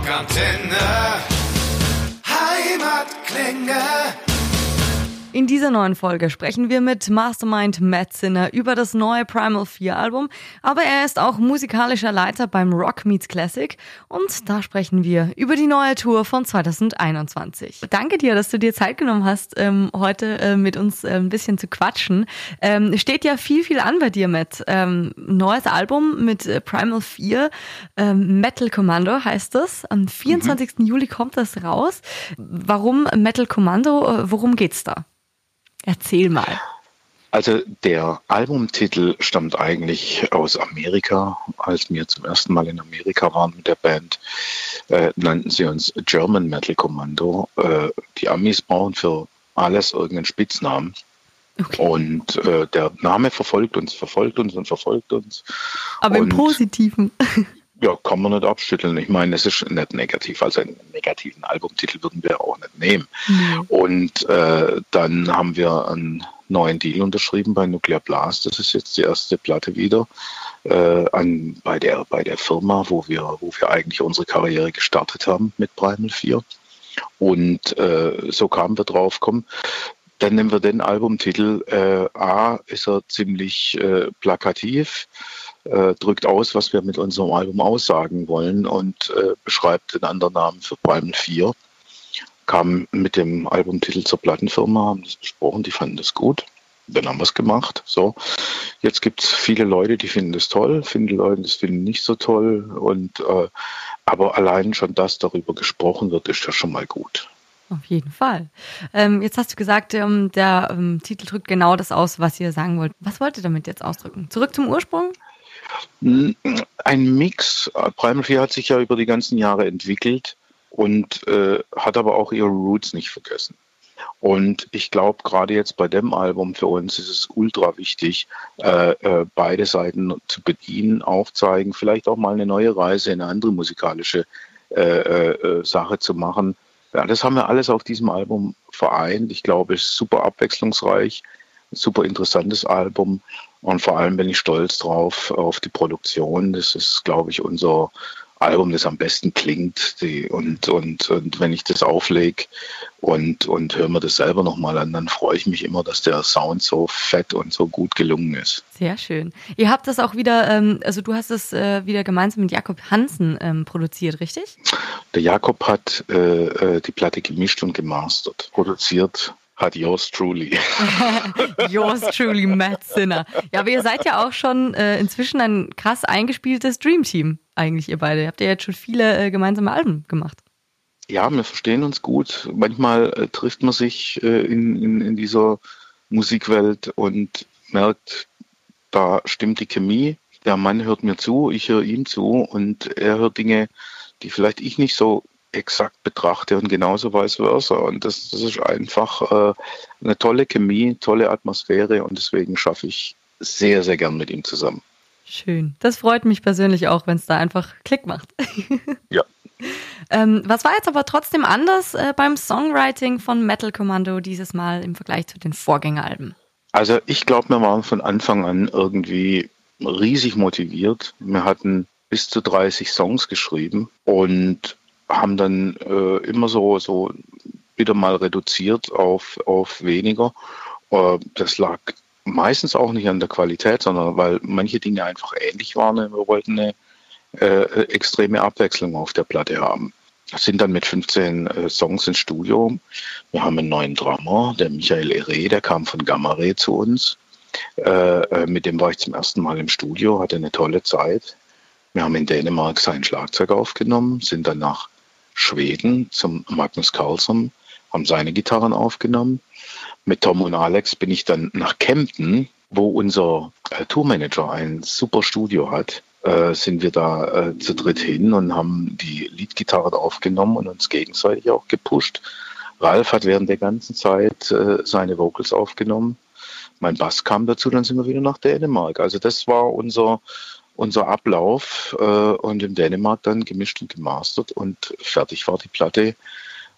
Rockantenne. Heimatklänge. In dieser neuen Folge sprechen wir mit Mastermind Matt Sinner über das neue Primal 4 Album, aber er ist auch musikalischer Leiter beim Rock Meets Classic und da sprechen wir über die neue Tour von 2021. Danke dir, dass du dir Zeit genommen hast, ähm, heute äh, mit uns äh, ein bisschen zu quatschen. Ähm, steht ja viel, viel an bei dir, Matt. Ähm, neues Album mit äh, Primal 4, ähm, Metal Commando heißt das. Am 24. Mhm. Juli kommt das raus. Warum Metal Commando? Worum geht's da? Erzähl mal. Also der Albumtitel stammt eigentlich aus Amerika. Als wir zum ersten Mal in Amerika waren mit der Band, äh, nannten sie uns German Metal Commando. Äh, die Amis brauchen für alles irgendeinen Spitznamen. Okay. Und äh, der Name verfolgt uns, verfolgt uns und verfolgt uns. Aber und, im Positiven. Ja, kann man nicht abschütteln. Ich meine, es ist nicht negativ. Also einen negativen Albumtitel würden wir auch nicht nehmen. Mhm. Und äh, dann haben wir einen neuen Deal unterschrieben bei Nuclear Blast. Das ist jetzt die erste Platte wieder äh, an, bei, der, bei der Firma, wo wir, wo wir eigentlich unsere Karriere gestartet haben mit Primal 4. Und äh, so kamen wir drauf, komm, dann nehmen wir den Albumtitel. Äh, A ist er ziemlich äh, plakativ äh, drückt aus, was wir mit unserem Album aussagen wollen und äh, beschreibt den anderen Namen für Primal 4. Kam mit dem Albumtitel zur Plattenfirma, haben das besprochen, die fanden das gut. Dann haben wir es gemacht. So, jetzt gibt es viele Leute, die finden das toll, viele Leute, das finden nicht so toll. Und äh, aber allein schon, dass darüber gesprochen wird, ist ja schon mal gut. Auf jeden Fall. Ähm, jetzt hast du gesagt, ähm, der ähm, Titel drückt genau das aus, was ihr sagen wollt. Was wollt ihr damit jetzt ausdrücken? Zurück zum Ursprung? Ein Mix. Primal 4 hat sich ja über die ganzen Jahre entwickelt und äh, hat aber auch ihre Roots nicht vergessen. Und ich glaube, gerade jetzt bei dem Album für uns ist es ultra wichtig, äh, äh, beide Seiten zu bedienen, aufzeigen, vielleicht auch mal eine neue Reise in eine andere musikalische äh, äh, äh, Sache zu machen. Ja, das haben wir alles auf diesem Album vereint. Ich glaube, es ist super abwechslungsreich, super interessantes Album und vor allem bin ich stolz drauf, auf die Produktion. Das ist, glaube ich, unser Album, das am besten klingt. Die, und, und, und wenn ich das auflege und, und höre mir das selber nochmal an, dann freue ich mich immer, dass der Sound so fett und so gut gelungen ist. Sehr schön. Ihr habt das auch wieder, ähm, also du hast es äh, wieder gemeinsam mit Jakob Hansen ähm, produziert, richtig? Der Jakob hat äh, äh die Platte gemischt und gemastert. Produziert hat yours truly. yours truly, Matt Sinner. Ja, aber ihr seid ja auch schon äh, inzwischen ein krass eingespieltes Dreamteam, eigentlich ihr beide. Habt ihr jetzt schon viele äh, gemeinsame Alben gemacht? Ja, wir verstehen uns gut. Manchmal äh, trifft man sich äh, in, in, in dieser Musikwelt und merkt, da stimmt die Chemie. Der Mann hört mir zu, ich höre ihm zu und er hört Dinge, die vielleicht ich nicht so exakt betrachte und genauso vice versa. Und das, das ist einfach äh, eine tolle Chemie, tolle Atmosphäre und deswegen schaffe ich sehr, sehr gern mit ihm zusammen. Schön. Das freut mich persönlich auch, wenn es da einfach Klick macht. ja. Ähm, was war jetzt aber trotzdem anders äh, beim Songwriting von Metal Commando dieses Mal im Vergleich zu den Vorgängeralben? Also ich glaube, wir waren von Anfang an irgendwie riesig motiviert. Wir hatten bis zu 30 Songs geschrieben und haben dann äh, immer so, so wieder mal reduziert auf, auf weniger. Äh, das lag meistens auch nicht an der Qualität, sondern weil manche Dinge einfach ähnlich waren. Wir wollten eine äh, extreme Abwechslung auf der Platte haben. Sind dann mit 15 äh, Songs ins Studio. Wir haben einen neuen Drummer, der Michael Ere, der kam von Gamma Ray zu uns. Äh, äh, mit dem war ich zum ersten Mal im Studio, hatte eine tolle Zeit. Wir haben in Dänemark sein Schlagzeug aufgenommen, sind dann nach Schweden zum Magnus Carlsson, haben seine Gitarren aufgenommen. Mit Tom und Alex bin ich dann nach Kempten, wo unser äh, Tourmanager ein super Studio hat, äh, sind wir da äh, zu dritt hin und haben die Leadgitarre aufgenommen und uns gegenseitig auch gepusht. Ralf hat während der ganzen Zeit äh, seine Vocals aufgenommen. Mein Bass kam dazu, dann sind wir wieder nach Dänemark. Also das war unser unser Ablauf äh, und in Dänemark dann gemischt und gemastert und fertig war die Platte.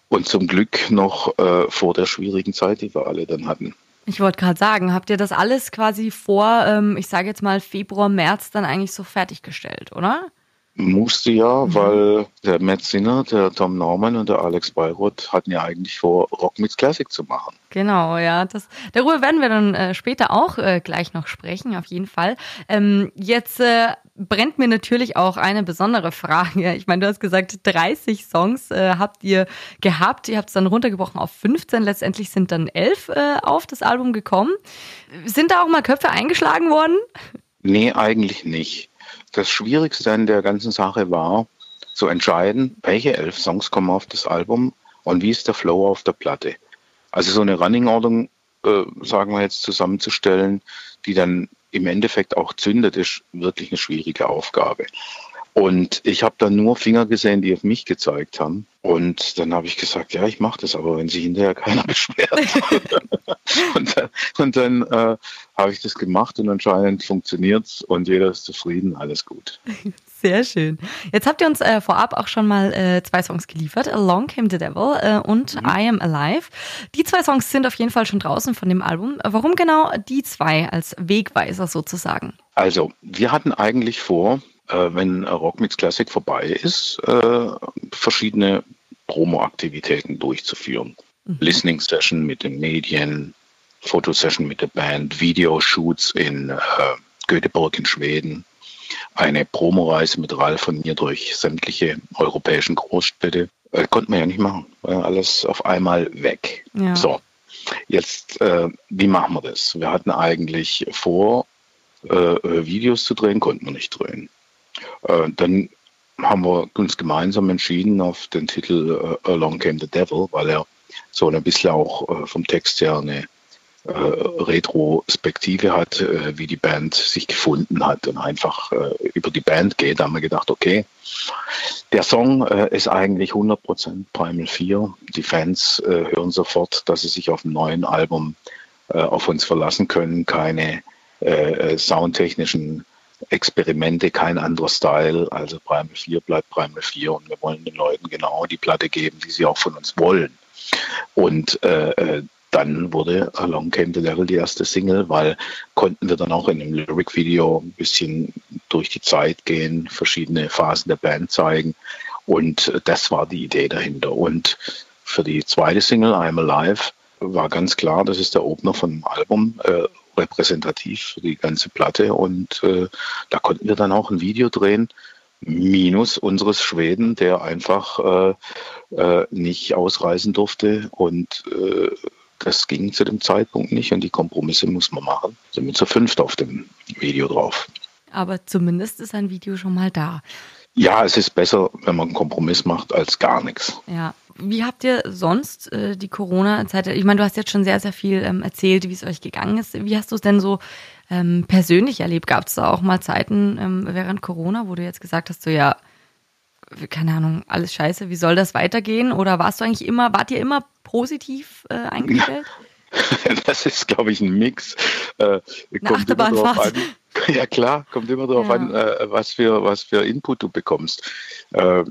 Und zum Glück noch äh, vor der schwierigen Zeit, die wir alle dann hatten. Ich wollte gerade sagen, habt ihr das alles quasi vor, ähm, ich sage jetzt mal Februar, März dann eigentlich so fertiggestellt, oder? Musste ja, mhm. weil der Matt Sinner, der Tom Norman und der Alex Bayreuth hatten ja eigentlich vor, Rock Meets Classic zu machen. Genau, ja. Das, darüber werden wir dann äh, später auch äh, gleich noch sprechen, auf jeden Fall. Ähm, jetzt äh, brennt mir natürlich auch eine besondere Frage. Ich meine, du hast gesagt, 30 Songs äh, habt ihr gehabt. Ihr habt es dann runtergebrochen auf 15. Letztendlich sind dann 11 äh, auf das Album gekommen. Sind da auch mal Köpfe eingeschlagen worden? Nee, eigentlich nicht. Das Schwierigste an der ganzen Sache war, zu entscheiden, welche elf Songs kommen auf das Album und wie ist der Flow auf der Platte. Also so eine Running Order, äh, sagen wir jetzt, zusammenzustellen, die dann im Endeffekt auch zündet, ist wirklich eine schwierige Aufgabe. Und ich habe dann nur Finger gesehen, die auf mich gezeigt haben. Und dann habe ich gesagt, ja, ich mache das, aber wenn sich hinterher keiner beschwert. und dann, und dann äh, habe ich das gemacht und anscheinend funktioniert's und jeder ist zufrieden, alles gut. Sehr schön. Jetzt habt ihr uns äh, vorab auch schon mal äh, zwei Songs geliefert, Along Came the Devil äh, und mhm. I Am Alive. Die zwei Songs sind auf jeden Fall schon draußen von dem Album. Warum genau die zwei als Wegweiser sozusagen? Also, wir hatten eigentlich vor, äh, wenn Rock Mix Classic vorbei ist, äh, verschiedene Promo-Aktivitäten durchzuführen. Mhm. Listening Session mit den Medien, Fotosession mit der Band, Videoshoots in äh, Göteborg in Schweden, eine Promoreise mit Ralf und mir durch sämtliche europäischen Großstädte. Äh, konnten wir ja nicht machen. War alles auf einmal weg. Ja. So, jetzt, äh, wie machen wir das? Wir hatten eigentlich vor, äh, Videos zu drehen, konnten wir nicht drehen. Äh, dann haben wir uns gemeinsam entschieden auf den Titel äh, Along Came the Devil, weil er so ein bisschen auch äh, vom Text her eine äh, Retrospektive hat, äh, wie die Band sich gefunden hat und einfach äh, über die Band geht. Da haben wir gedacht, okay, der Song äh, ist eigentlich 100% Primal 4. Die Fans äh, hören sofort, dass sie sich auf dem neuen Album auf uns verlassen können, keine soundtechnischen Experimente, kein anderer Style. Also Primal 4 bleibt Primal 4 und wir wollen den Leuten genau die Platte geben, die sie auch von uns wollen. Und äh, äh, dann wurde Along Came the Devil die erste Single, weil konnten wir dann auch in einem Lyric-Video ein bisschen durch die Zeit gehen, verschiedene Phasen der Band zeigen. Und das war die Idee dahinter. Und für die zweite Single, I'm Alive, war ganz klar, das ist der Opener von dem Album. Äh, repräsentativ für die ganze Platte. Und äh, da konnten wir dann auch ein Video drehen, minus unseres Schweden, der einfach äh, äh, nicht ausreisen durfte. Und äh, das ging zu dem Zeitpunkt nicht. Und die Kompromisse muss man machen. Sind wir zu fünft auf dem Video drauf. Aber zumindest ist ein Video schon mal da. Ja, es ist besser, wenn man einen Kompromiss macht, als gar nichts. Ja. Wie habt ihr sonst äh, die Corona-Zeit? Ich meine, du hast jetzt schon sehr, sehr viel ähm, erzählt, wie es euch gegangen ist. Wie hast du es denn so ähm, persönlich erlebt? Gab es da auch mal Zeiten ähm, während Corona, wo du jetzt gesagt hast, so ja, keine Ahnung, alles scheiße, wie soll das weitergehen? Oder warst du eigentlich immer, wart ihr immer positiv äh, eingestellt? Das ist, glaube ich, ein Mix. Äh, kommt immer drauf an. Ja klar, kommt immer darauf ja. an, äh, was, für, was für Input du bekommst. Äh,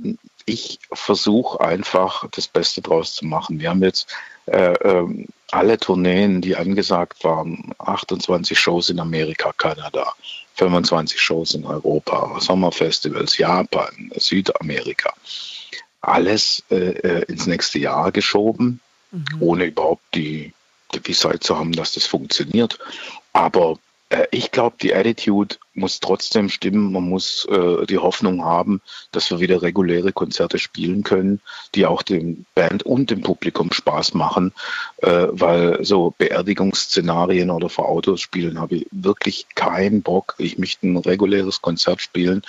ich versuche einfach das Beste draus zu machen. Wir haben jetzt äh, ähm, alle Tourneen, die angesagt waren, 28 Shows in Amerika, Kanada, 25 Shows in Europa, Sommerfestivals, Japan, Südamerika, alles äh, äh ins nächste Jahr geschoben, mhm. ohne überhaupt die Gewissheit zu haben, dass das funktioniert. Aber äh, ich glaube, die Attitude muss trotzdem stimmen. Man muss äh, die Hoffnung haben, dass wir wieder reguläre Konzerte spielen können, die auch dem Band und dem Publikum Spaß machen, äh, weil so Beerdigungsszenarien oder vor Autos spielen habe ich wirklich keinen Bock. Ich möchte ein reguläres Konzert spielen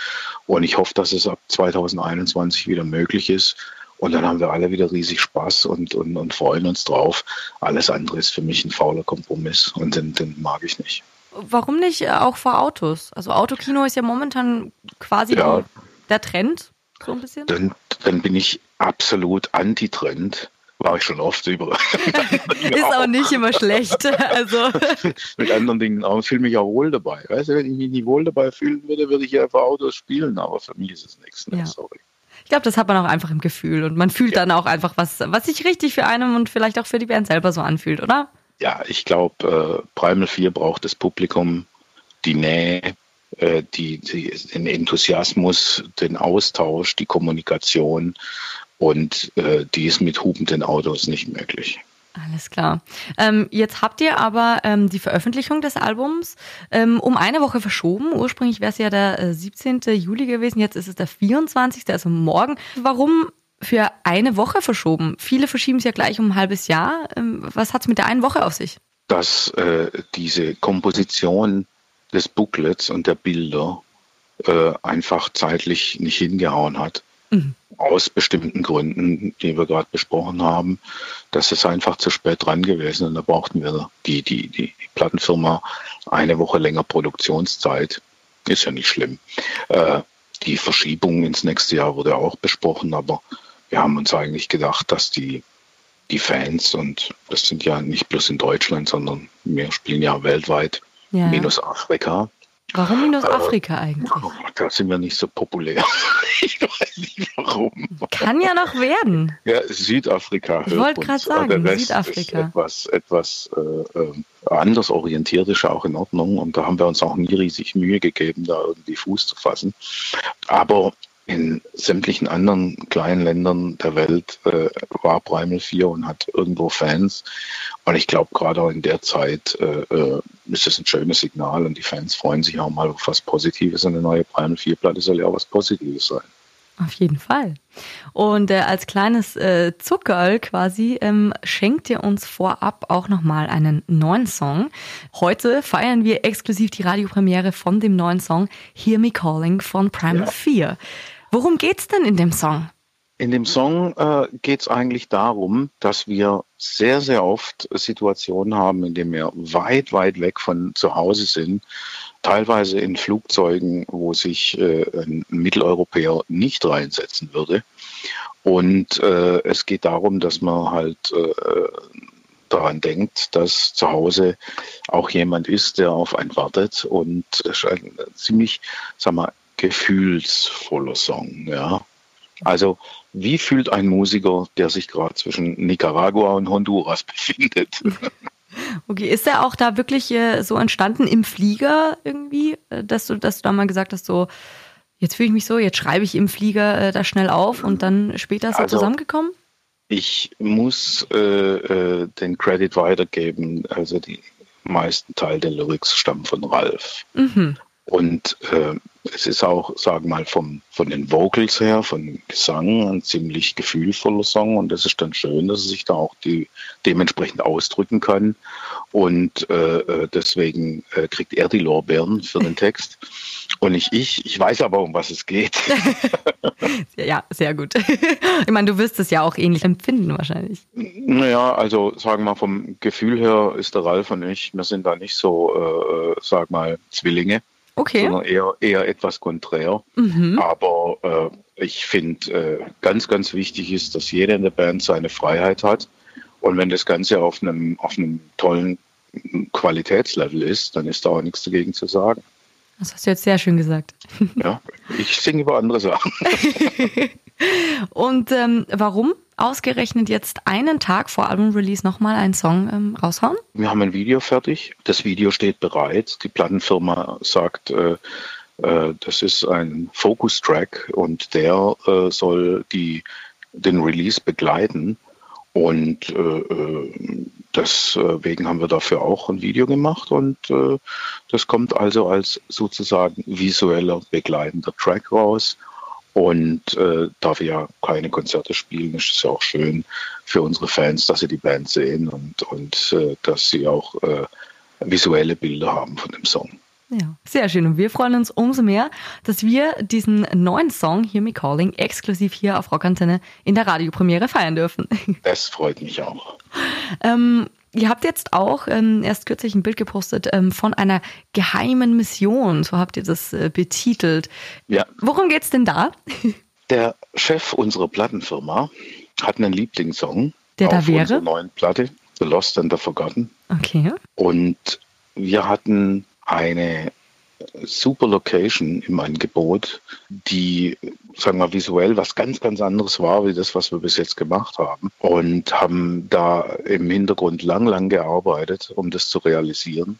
und ich hoffe, dass es ab 2021 wieder möglich ist. Und dann haben wir alle wieder riesig Spaß und, und, und freuen uns drauf. Alles andere ist für mich ein fauler Kompromiss und den, den mag ich nicht. Warum nicht äh, auch vor Autos? Also Autokino ist ja momentan quasi ja. der Trend, so ein bisschen. Dann, dann bin ich absolut anti-Trend war ich schon oft über. ist auch nicht immer schlecht. Also. Mit anderen Dingen auch. Ich fühle mich auch wohl dabei. Weißt du, wenn ich mich nicht wohl dabei fühlen würde, würde ich einfach Autos spielen, aber für mich ist es nichts. Ne? Ja. Sorry. Ich glaube, das hat man auch einfach im Gefühl und man fühlt ja. dann auch einfach was, was sich richtig für einen und vielleicht auch für die Band selber so anfühlt, oder? Ja, ich glaube, äh, Primal 4 braucht das Publikum, die Nähe, äh, die, die, den Enthusiasmus, den Austausch, die Kommunikation und äh, die ist mit hubenden Autos nicht möglich. Alles klar. Ähm, jetzt habt ihr aber ähm, die Veröffentlichung des Albums ähm, um eine Woche verschoben. Ursprünglich wäre es ja der äh, 17. Juli gewesen, jetzt ist es der 24., also morgen. Warum für eine Woche verschoben? Viele verschieben es ja gleich um ein halbes Jahr. Ähm, was hat es mit der einen Woche auf sich? Dass äh, diese Komposition des Booklets und der Bilder äh, einfach zeitlich nicht hingehauen hat. Mhm aus bestimmten Gründen, die wir gerade besprochen haben. Das ist einfach zu spät dran gewesen und da brauchten wir die, die, die, die Plattenfirma eine Woche länger Produktionszeit. Ist ja nicht schlimm. Äh, die Verschiebung ins nächste Jahr wurde auch besprochen, aber wir haben uns eigentlich gedacht, dass die, die Fans, und das sind ja nicht bloß in Deutschland, sondern wir spielen ja weltweit, ja. minus Afrika, Warum minus Afrika eigentlich? Da sind wir nicht so populär. ich weiß nicht warum. Kann ja noch werden. Ja, Südafrika. Ich wollte gerade sagen, Südafrika. Ist etwas, etwas äh, äh, anders orientiert ist auch in Ordnung. Und da haben wir uns auch nie riesig Mühe gegeben, da irgendwie Fuß zu fassen. Aber in sämtlichen anderen kleinen Ländern der Welt äh, war Primal 4 und hat irgendwo Fans. Und ich glaube, gerade auch in der Zeit äh, äh, ist es ein schönes Signal und die Fans freuen sich auch mal auf was Positives. Und eine neue Primal 4-Platte soll ja auch was Positives sein. Auf jeden Fall. Und äh, als kleines äh, Zuckerl quasi ähm, schenkt ihr uns vorab auch nochmal einen neuen Song. Heute feiern wir exklusiv die Radiopremiere von dem neuen Song Hear Me Calling von Primal ja. 4. Worum geht's denn in dem Song? In dem Song äh, geht es eigentlich darum, dass wir sehr, sehr oft Situationen haben, in denen wir weit, weit weg von zu Hause sind, teilweise in Flugzeugen, wo sich äh, ein Mitteleuropäer nicht reinsetzen würde. Und äh, es geht darum, dass man halt äh, daran denkt, dass zu Hause auch jemand ist, der auf einen wartet und ziemlich, sag mal, gefühlsvoller Song, ja. Also, wie fühlt ein Musiker, der sich gerade zwischen Nicaragua und Honduras befindet? Okay, ist er auch da wirklich äh, so entstanden im Flieger irgendwie, äh, dass du, dass du da mal gesagt hast, so, jetzt fühle ich mich so, jetzt schreibe ich im Flieger äh, da schnell auf und dann später ist er also, zusammengekommen? Ich muss äh, äh, den Credit weitergeben. Also die meisten Teil der Lyrics stammen von Ralf. Mhm. Und äh, es ist auch, sagen wir mal, vom, von den Vocals her, von Gesang, ein ziemlich gefühlvoller Song. Und das ist dann schön, dass er sich da auch die, dementsprechend ausdrücken kann. Und äh, äh deswegen äh, kriegt er die Lorbeeren für den Text. Und nicht ich. Ich weiß aber, um was es geht. ja, sehr gut. Ich meine, du wirst es ja auch ähnlich empfinden wahrscheinlich. Naja, also sagen wir mal, vom Gefühl her ist der Ralf und ich, wir sind da nicht so, äh, äh sag mal, Zwillinge okay. sondern eher, eher etwas konträr. Mhm. Aber äh, ich finde, äh, ganz, ganz wichtig ist, dass jeder in der Band seine Freiheit hat. Und wenn das Ganze auf einem, auf einem tollen Qualitätslevel ist, dann ist da auch nichts dagegen zu sagen. Das hast du jetzt sehr schön gesagt. Ja, ich singe über andere Sachen. Und ähm, warum ausgerechnet jetzt einen Tag vor Album-Release nochmal einen Song ähm, raushauen? Wir haben ein Video fertig. Das Video steht bereit. Die Plattenfirma sagt, äh, äh, das ist ein Focus-Track und der äh, soll die, den Release begleiten. Und äh, äh deswegen haben wir dafür auch ein Video gemacht und äh, das kommt also als sozusagen visueller begleitender Track raus. Und äh, da wir ja keine Konzerte spielen, ist es ja auch schön für unsere Fans, dass sie die Band sehen und, und äh, dass sie auch äh, visuelle Bilder haben von dem Song. Ja, sehr schön. Und wir freuen uns umso mehr, dass wir diesen neuen Song Hear Me Calling exklusiv hier auf Rockantenne in der Radiopremiere feiern dürfen. Das freut mich auch. ähm, Ihr habt jetzt auch ähm, erst kürzlich ein Bild gepostet ähm, von einer geheimen Mission, so habt ihr das äh, betitelt. Ja. Worum geht's denn da? Der Chef unserer Plattenfirma hat einen Lieblingssong Der auf da wäre? unserer neuen Platte, The Lost and the Forgotten. Okay. Und wir hatten eine super Location im Angebot, die, sagen wir, visuell was ganz, ganz anderes war, wie das, was wir bis jetzt gemacht haben. Und haben da im Hintergrund lang, lang gearbeitet, um das zu realisieren.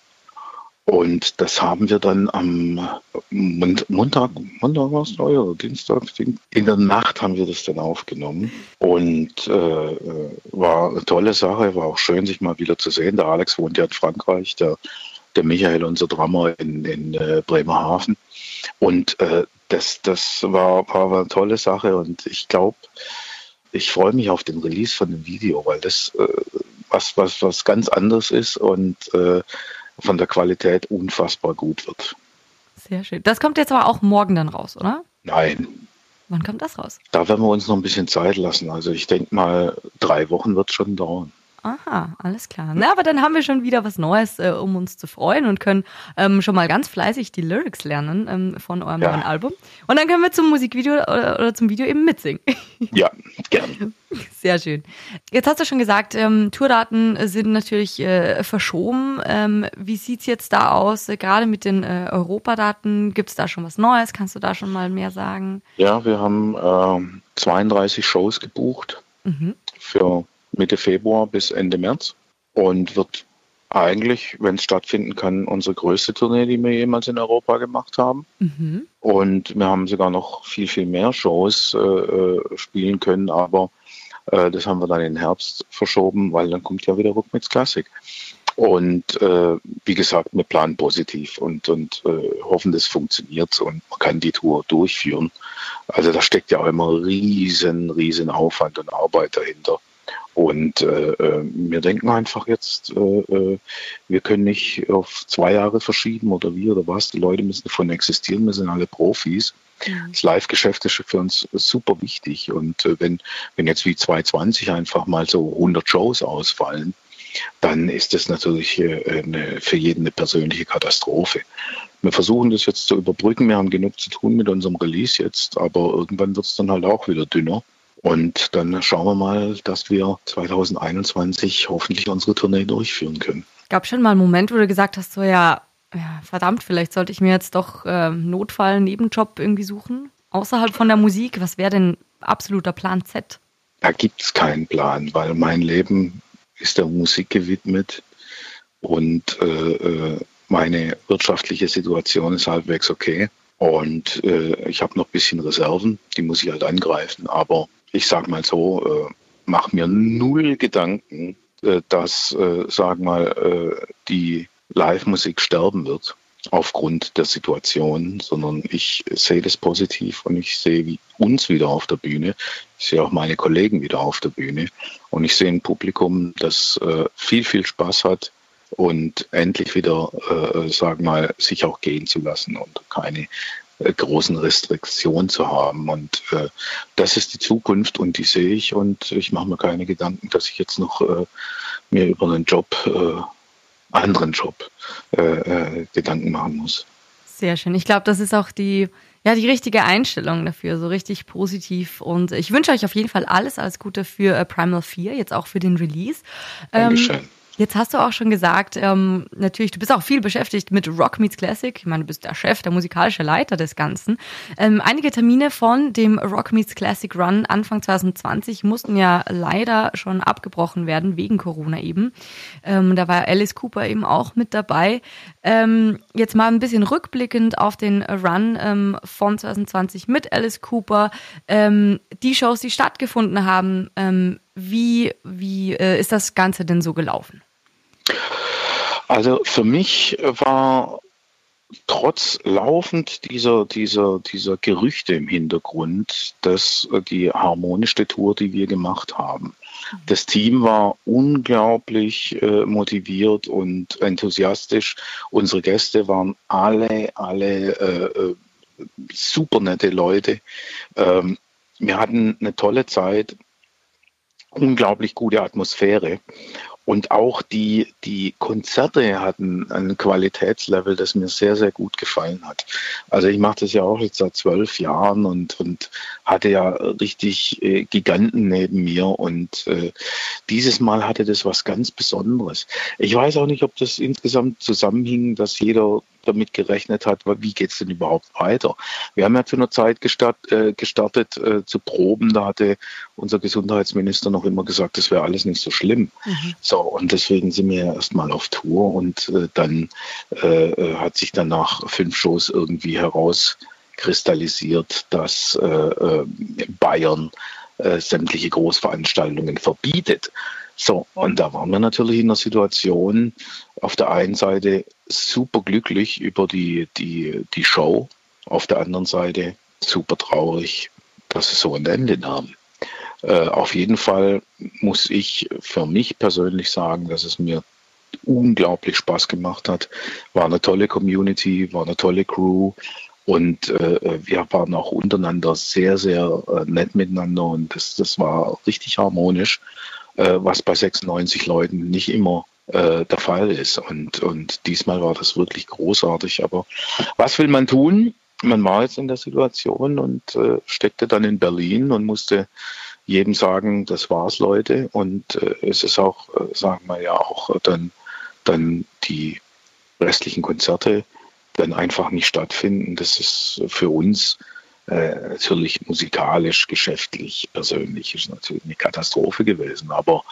Und das haben wir dann am Montag, Montag war es neu oder Dienstag, in der Nacht haben wir das dann aufgenommen. Und äh, war eine tolle Sache, war auch schön, sich mal wieder zu sehen. Der Alex wohnt ja in Frankreich, der, der Michael, unser Drummer in, in äh, Bremerhaven. Und äh, das, das war, war eine tolle Sache und ich glaube, ich freue mich auf den Release von dem Video, weil das äh, was, was, was ganz anderes ist und äh, von der Qualität unfassbar gut wird. Sehr schön. Das kommt jetzt aber auch morgen dann raus, oder? Nein. Wann kommt das raus? Da werden wir uns noch ein bisschen Zeit lassen. Also ich denke mal, drei Wochen wird es schon dauern. Aha, alles klar. Na, aber dann haben wir schon wieder was Neues, äh, um uns zu freuen und können ähm, schon mal ganz fleißig die Lyrics lernen ähm, von eurem ja. neuen Album. Und dann können wir zum Musikvideo oder, oder zum Video eben mitsingen. Ja, gerne. Sehr schön. Jetzt hast du schon gesagt, ähm, Tourdaten sind natürlich äh, verschoben. Ähm, wie sieht es jetzt da aus? Äh, gerade mit den äh, Europadaten, gibt es da schon was Neues? Kannst du da schon mal mehr sagen? Ja, wir haben 32 Shows gebucht mhm. für Mitte Februar bis Ende März und wird eigentlich, wenn es stattfinden kann, unsere größte Tournee, die wir jemals in Europa gemacht haben. Mhm. Und wir haben sogar noch viel, viel mehr Shows äh, äh spielen können, aber äh, das haben wir dann in den Herbst verschoben, weil dann kommt ja wieder Rückmix Classic. Und äh, wie gesagt, wir planen positiv und, und äh, hoffen, das funktioniert und man kann die Tour durchführen. Also da steckt ja auch immer riesen, riesen Aufwand und Arbeit dahinter. Und äh, äh, wir denken einfach jetzt, äh, äh, wir können nicht auf zwei Jahre verschieben oder wie oder was. Die Leute müssen davon existieren, wir sind alle Profis. Mhm. Das Live-Geschäft ist für uns super wichtig. Und äh, wenn, wenn jetzt wie 2020 einfach mal so 100 Shows ausfallen, dann ist das natürlich äh, eine, für jeden eine persönliche Katastrophe. Wir versuchen das jetzt zu überbrücken. Wir haben genug zu tun mit unserem Release jetzt, aber irgendwann wird es dann halt auch wieder dünner. Und dann schauen wir mal, dass wir 2021 hoffentlich unsere Tournee durchführen können. Gab schon mal einen Moment, wo du gesagt hast, so ja, ja verdammt, vielleicht sollte ich mir jetzt doch äh, Notfall, Nebenjob irgendwie suchen? Außerhalb von der Musik, was wäre denn absoluter Plan Z? Da gibt es keinen Plan, weil mein Leben ist der Musik gewidmet und äh, äh, meine wirtschaftliche Situation ist halbwegs okay. Und äh, ich habe noch ein bisschen Reserven, die muss ich halt angreifen. Aber ich sage mal so, äh, mach mir null Gedanken, äh, dass, äh, sag mal, äh, die Live-Musik sterben wird aufgrund der Situation, sondern ich sehe das positiv und ich sehe uns wieder auf der Bühne. Ich sehe auch meine Kollegen wieder auf der Bühne und ich sehe ein Publikum, das äh, viel, viel Spaß hat und endlich wieder, äh, sag mal, sich auch gehen zu lassen und keine großen Restriktionen zu haben. Und äh, das ist die Zukunft und die sehe ich und ich mache mir keine Gedanken, dass ich jetzt noch äh, mir über einen Job, äh, anderen Job äh, äh, Gedanken machen muss. Sehr schön. Ich glaube, das ist auch die, ja, die richtige Einstellung dafür, so richtig positiv. Und ich wünsche euch auf jeden Fall alles, alles Gute für Primal 4, jetzt auch für den Release. Dankeschön. Ähm, Jetzt hast du auch schon gesagt, ähm, natürlich, du bist auch viel beschäftigt mit Rock Meets Classic. Ich meine, du bist der Chef, der musikalische Leiter des Ganzen. Ähm, einige Termine von dem Rock Meets Classic Run Anfang 2020 mussten ja leider schon abgebrochen werden, wegen Corona eben. Ähm, da war Alice Cooper eben auch mit dabei. Ähm, jetzt mal ein bisschen rückblickend auf den Run ähm, von 2020 mit Alice Cooper. Ähm, die Shows, die stattgefunden haben, wie, wie äh, ist das Ganze denn so gelaufen? Also für mich war trotz laufend dieser, dieser, dieser Gerüchte im Hintergrund, dass die harmonischste Tour, die wir gemacht haben. Das Team war unglaublich äh, motiviert und enthusiastisch. Unsere Gäste waren alle, alle äh, äh super nette Leute. Ähm, wir hatten eine tolle Zeit unglaublich gute Atmosphäre. Und auch die, die Konzerte hatten ein Qualitätslevel, das mir sehr, sehr gut gefallen hat. Also ich mache das ja auch jetzt seit zwölf Jahren und, und hatte ja richtig äh, Giganten neben mir. Und äh, dieses Mal hatte das was ganz Besonderes. Ich weiß auch nicht, ob das insgesamt zusammenhing, dass jeder damit gerechnet hat, wie geht es denn überhaupt weiter. Wir haben ja zu einer Zeit gestart, äh, gestartet äh, zu proben, da hatte unser Gesundheitsminister noch immer gesagt, das wäre alles nicht so schlimm. Mhm. So, und deswegen sind wir ja erstmal auf Tour und äh, dann äh, äh, hat sich dann nach fünf Shows irgendwie herauskristallisiert, dass äh, Bayern sämtliche Großveranstaltungen verbietet. So, und da waren wir natürlich in der Situation, auf der einen Seite super glücklich über die, die, die Show, auf der anderen Seite super traurig, dass es so ein Ende nahm. Äh, auf jeden Fall muss ich für mich persönlich sagen, dass es mir unglaublich Spaß gemacht hat. War eine tolle Community, war eine tolle Crew und äh, wir waren auch untereinander sehr, sehr äh, nett miteinander und das, das war richtig harmonisch äh, was bei 96 Leuten nicht immer äh, der Fall ist. Und, und diesmal war das wirklich großartig. Aber was will man tun? Man war jetzt in der Situation und äh, steckte dann in Berlin und musste jedem sagen, das war's, Leute. Und äh, es ist auch, äh, sagen wir ja auch, dann, dann die restlichen Konzerte dann einfach nicht stattfinden. Das ist für uns äh, natürlich musikalisch, geschäftlich, persönlich ist natürlich eine Katastrophe gewesen. Aber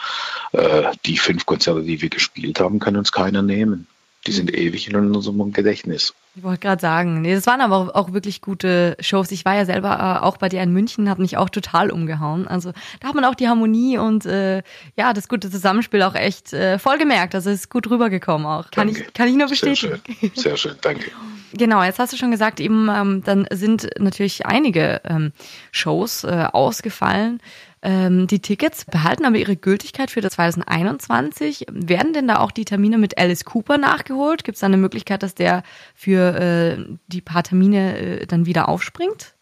äh, die fünf Konzerte, die wir gespielt haben, kann uns keiner nehmen. Die sind ewig in unserem Gedächtnis. Ich wollte gerade sagen, nee, das waren aber auch, wirklich gute Shows. Ich war ja selber äh, auch bei dir in München, hat mich auch total umgehauen. Also da hat man auch die Harmonie und äh, ja, das gute Zusammenspiel auch echt äh, voll gemerkt. Also es ist gut rübergekommen auch. Kann ich, kann ich nur bestätigen. Sehr schön, Sehr schön danke. Genau, jetzt hast du schon gesagt, eben ähm, dann sind natürlich einige ähm, Shows äh, ausgefallen. Ähm, die Tickets behalten aber ihre Gültigkeit für das 2021. Werden denn da auch die Termine mit Alice Cooper nachgeholt? Gibt es da eine Möglichkeit, dass der für äh, die paar Termine äh, dann wieder aufspringt?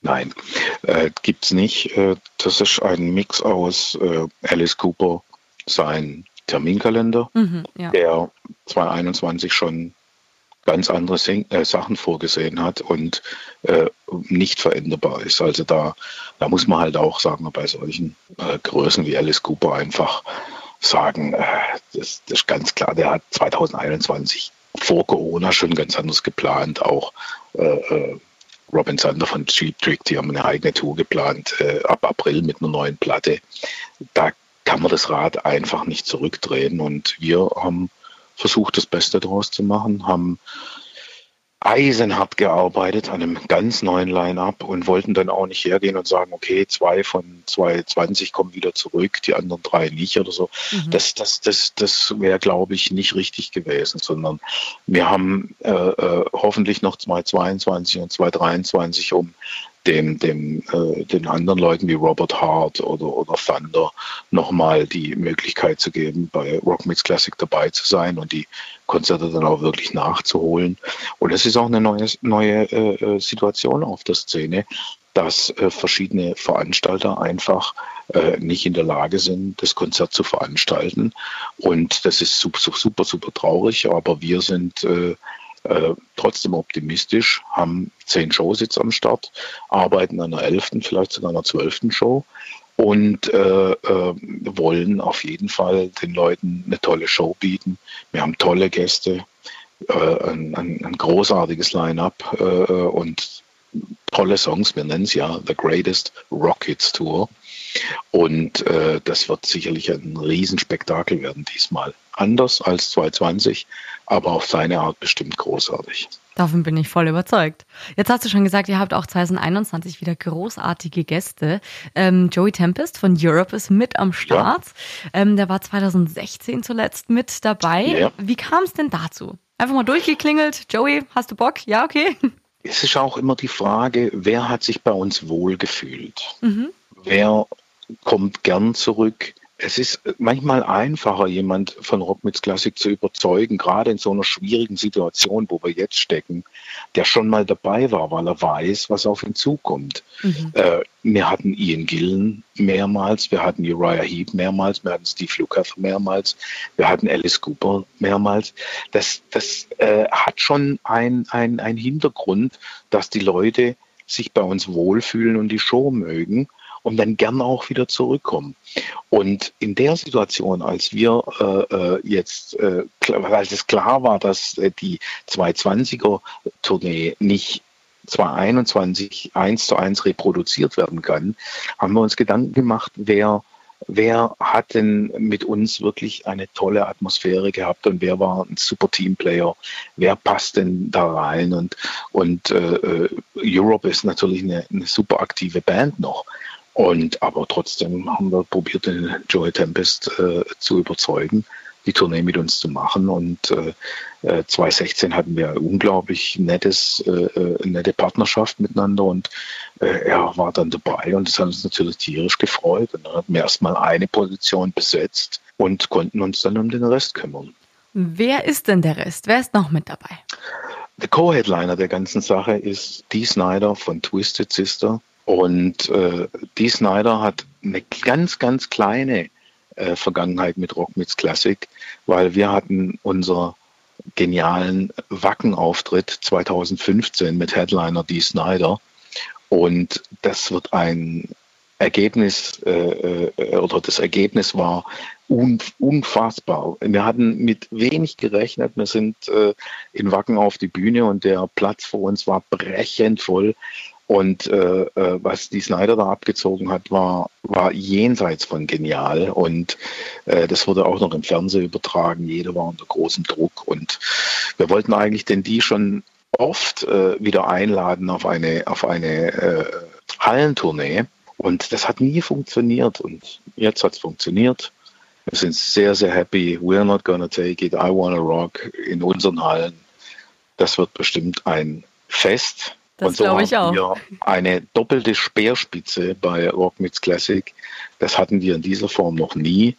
Nein, äh, gibt's nicht. Äh, das ist ein Mix aus äh, Alice Cooper, sein Terminkalender, mhm, ja. der 2021 schon ganz andere äh, Sachen vorgesehen hat und äh, nicht veränderbar ist. Also da, da muss man halt auch, sagen bei solchen äh, Größen wie Alice Cooper einfach sagen, äh, das, das ist ganz klar, der hat 2021 vor Corona schon ganz anders geplant, auch äh, äh, Robin Sander von Cheap Trick, die haben eine eigene Tour geplant ab April mit einer neuen Platte. Da kann man das Rad einfach nicht zurückdrehen und wir haben versucht, das Beste daraus zu machen, haben eisenhart gearbeitet an einem ganz neuen Line-up und wollten dann auch nicht hergehen und sagen, okay, zwei von 220 kommen wieder zurück, die anderen drei nicht oder so. Mhm. Das, das, das, das wäre, glaube ich, nicht richtig gewesen, sondern wir haben äh, äh, hoffentlich noch 222 und 223, um dem, dem, äh, den anderen Leuten wie Robert Hart oder, oder Thunder nochmal die Möglichkeit zu geben, bei Rock Meets Classic dabei zu sein und die Konzerte dann auch wirklich nachzuholen. Und es ist auch eine neue, neue äh, Situation auf der Szene, dass äh, verschiedene Veranstalter einfach äh, nicht in der Lage sind, das Konzert zu veranstalten. Und das ist super, super, super traurig, aber wir sind äh, äh, trotzdem optimistisch, haben zehn Shows jetzt am Start, arbeiten an einer elften, vielleicht sogar einer zwölften Show und äh, äh, wollen auf jeden Fall den Leuten eine tolle Show bieten. Wir haben tolle Gäste, äh, ein, ein, ein, großartiges Line-up äh, und tolle Songs. Wir nennen es ja The Greatest Rockets Tour. Und äh, das wird sicherlich ein Riesenspektakel werden diesmal. Anders als 2020, aber auf seine Art bestimmt großartig. Davon bin ich voll überzeugt. Jetzt hast du schon gesagt, ihr habt auch 2021 wieder großartige Gäste. Ähm, Joey Tempest von Europe ist mit am Start. Ja. Ähm, der war 2016 zuletzt mit dabei. Ja. Wie kam es denn dazu? Einfach mal durchgeklingelt. Joey, hast du Bock? Ja, okay. Es ist auch immer die Frage, wer hat sich bei uns wohlgefühlt? Mhm. Wer kommt gern zurück? es ist manchmal einfacher, jemand von Rockmits Klassik zu überzeugen, gerade in so einer schwierigen Situation, wo wir jetzt stecken, der schon mal dabei war, weil er weiß, was auf ihn zukommt. Mhm. Äh, wir hatten Ian Gillen mehrmals, wir hatten Uriah Heep mehrmals, wir hatten Steve Lukather mehrmals, wir hatten Alice Cooper mehrmals. Das, das äh, hat schon ein, ein, ein Hintergrund, dass die Leute sich bei uns wohlfühlen und die Show mögen und dann gern auch wieder zurückkommen. Und in der Situation, als wir äh, äh jetzt, äh, als es klar war, dass äh, die 220er Tournee nicht 2021 eins zu eins reproduziert werden kann, haben wir uns Gedanken gemacht, wer wer hat denn mit uns wirklich eine tolle Atmosphäre gehabt und wer war ein super Teamplayer, wer passt denn da rein und, und äh, äh, Europe ist natürlich eine, eine super aktive Band noch. Und aber trotzdem haben wir probiert, den Joey Tempest äh, zu überzeugen die Tournee mit uns zu machen. Und äh, 2016 äh, hatten wir unglaublich nettes, äh, äh, nette Partnerschaft miteinander und äh, er war dann dabei und das hat uns natürlich tierisch gefreut. Und dann hatten wir erstmal eine Position besetzt und konnten uns dann um den Rest kümmern. Wer ist denn der Rest? Wer ist noch mit dabei? Der Co-Headliner der ganzen Sache ist Dee Snyder von Twisted Sister. Und äh, Dee Snyder hat eine ganz, ganz kleine äh, Vergangenheit mit Rock Meets Classic, weil wir hatten unser genialen Wacken-Auftritt 2015 mit Headliner Dee Snyder. Und das wird ein Ergebnis, äh, äh, oder das Ergebnis war un, unfassbar. Wir hatten mit wenig gerechnet. Wir sind äh, in Wacken auf die Bühne und der Platz vor uns war brechend voll. Und äh, äh, was die Snyder da abgezogen hat, war, war jenseits von genial. Und äh, das wurde auch noch im Fernsehen übertragen. Jeder war unter großem Druck. Und wir wollten eigentlich denn die schon oft äh, wieder einladen auf eine, auf eine äh, Hallentournee. Und das hat nie funktioniert. Und jetzt hat es funktioniert. Wir sind sehr, sehr happy. We're not gonna take it. I wanna rock in unseren Hallen. Das wird bestimmt ein Fest. Das so glaube ich auch. Wir eine doppelte Speerspitze bei Rock Meets Classic. Das hatten wir in dieser Form noch nie.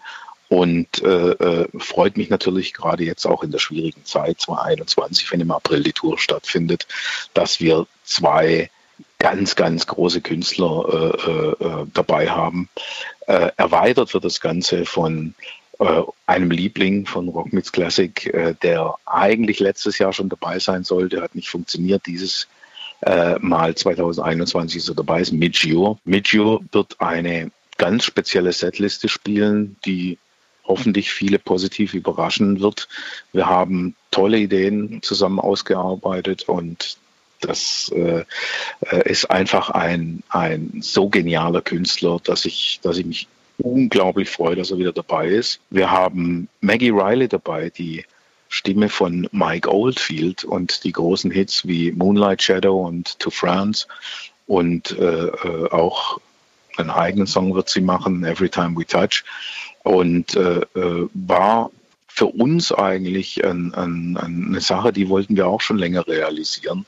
Und äh, äh, freut mich natürlich gerade jetzt auch in der schwierigen Zeit 2021, wenn im April die Tour stattfindet, dass wir zwei ganz, ganz große Künstler äh, äh, äh dabei haben. Äh, erweitert wird das Ganze von einem Liebling von Rock Meets Classic, der eigentlich letztes Jahr schon dabei sein sollte, hat nicht funktioniert. Dieses äh, mal 2021 so dabei ist, Midgio. Midgio wird eine ganz spezielle Setliste spielen, die hoffentlich viele positiv überraschen wird. Wir haben tolle Ideen zusammen ausgearbeitet und das äh, äh ist einfach ein, ein so genialer Künstler, dass ich, dass ich mich unglaublich freue, dass er wieder dabei ist. Wir haben Maggie Riley dabei, die Stimme von Mike Oldfield und die großen Hits wie Moonlight Shadow und To France und äh, äh, auch einen eigenen Song wird sie machen, Every Time We Touch und äh, äh, war für uns eigentlich ein, ein, eine Sache, die wollten wir auch schon länger realisieren.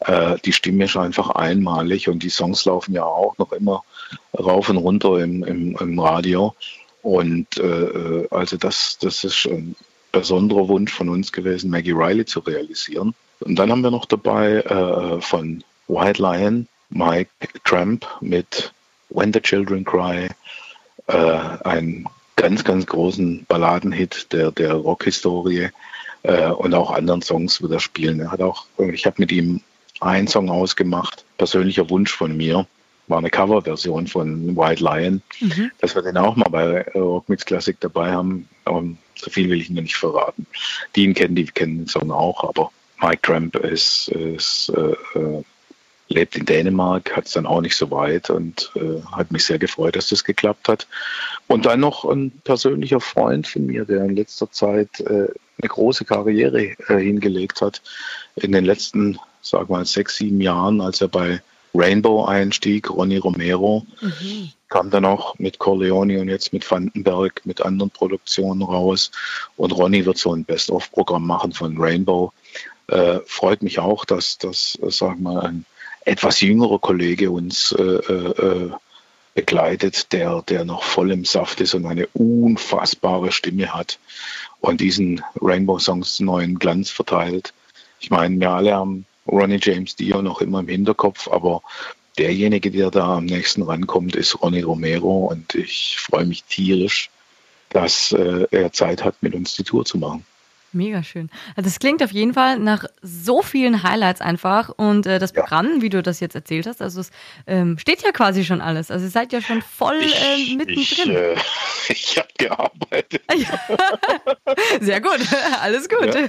Äh, die Stimme ist einfach einmalig und die Songs laufen ja auch noch immer rauf und runter im, im, im Radio. Und äh, äh also das, das ist besonderer Wunsch von uns gewesen, Maggie Riley zu realisieren. Und dann haben wir noch dabei äh, von White Lion Mike Tramp mit When the Children Cry, äh, einen ganz, ganz großen Balladenhit der, der Rockhistorie äh, und auch anderen Songs wird er spielen. Er hat auch, ich habe mit ihm einen Song ausgemacht, persönlicher Wunsch von mir, war eine Coverversion von White Lion, mhm. dass wir den auch mal bei Rock Mix Classic dabei haben. Um, so viel will ich Ihnen nicht verraten. Die ihn kennen, die kennen den Song auch, aber Mike Tramp ist, ist äh, äh, lebt in Dänemark, hat es dann auch nicht so weit und äh, hat mich sehr gefreut, dass das geklappt hat. Und dann noch ein persönlicher Freund von mir, der in letzter Zeit äh, eine große Karriere äh, hingelegt hat. In den letzten, sag mal, sechs, sieben Jahren, als er bei Rainbow einstieg, Ronny Romero, mhm. Kam dann auch mit Corleone und jetzt mit Vandenberg, mit anderen Produktionen raus. Und Ronny wird so ein Best-of-Programm machen von Rainbow. Äh, freut mich auch, dass, dass äh, sag mal, ein etwas jüngerer Kollege uns äh, äh, begleitet, der, der noch voll im Saft ist und eine unfassbare Stimme hat und diesen Rainbow-Songs neuen Glanz verteilt. Ich meine, wir alle haben Ronnie James Dio noch immer im Hinterkopf, aber derjenige, der da am nächsten rankommt, ist Ronnie Romero und ich freue mich tierisch, dass äh, er Zeit hat, mit uns die Tour zu machen. Mega schön. Also das klingt auf jeden Fall nach so vielen Highlights einfach und äh, das Programm, ja. wie du das jetzt erzählt hast, also es ähm, steht ja quasi schon alles. Also ihr seid ja schon voll äh, mittendrin. Ich, äh, ich habe gearbeitet. Sehr gut, alles gut. Ja.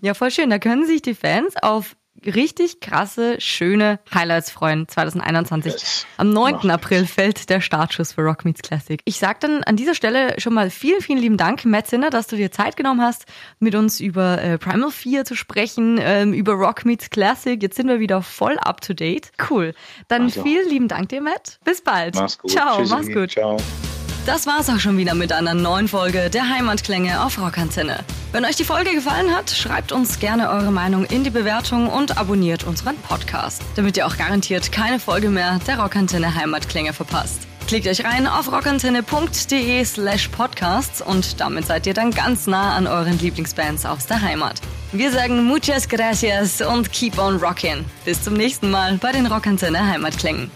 ja, voll schön. Da können sich die Fans auf richtig krasse, schöne Highlights freuen 2021. Yes. Am 9. April fällt der Startschuss für Rock Meets Classic. Ich sag dann an dieser Stelle schon mal vielen, vielen lieben Dank, Matt Sinner, dass du dir Zeit genommen hast, mit uns über äh, Primal 4 zu sprechen, ähm, über Rock Meets Classic. Jetzt sind wir wieder voll up to date. Cool. Dann also. vielen lieben Dank dir, Matt. Bis bald. Mach's gut. Ciao, Tschüssi. mach's gut. Ciao. Das war's auch schon wieder mit einer neuen Folge der Heimatklänge auf Rockantenne. Wenn euch die Folge gefallen hat, schreibt uns gerne eure Meinung in die Bewertung und abonniert unseren Podcast, damit ihr auch garantiert keine Folge mehr der Rockantenne Heimatklänge verpasst. Klickt euch rein auf rockantenne.de slash podcasts und damit seid ihr dann ganz nah an euren Lieblingsbands aus der Heimat. Wir sagen muchas gracias und keep on rockin'. Bis zum nächsten Mal bei den Rockantenne Heimatklängen.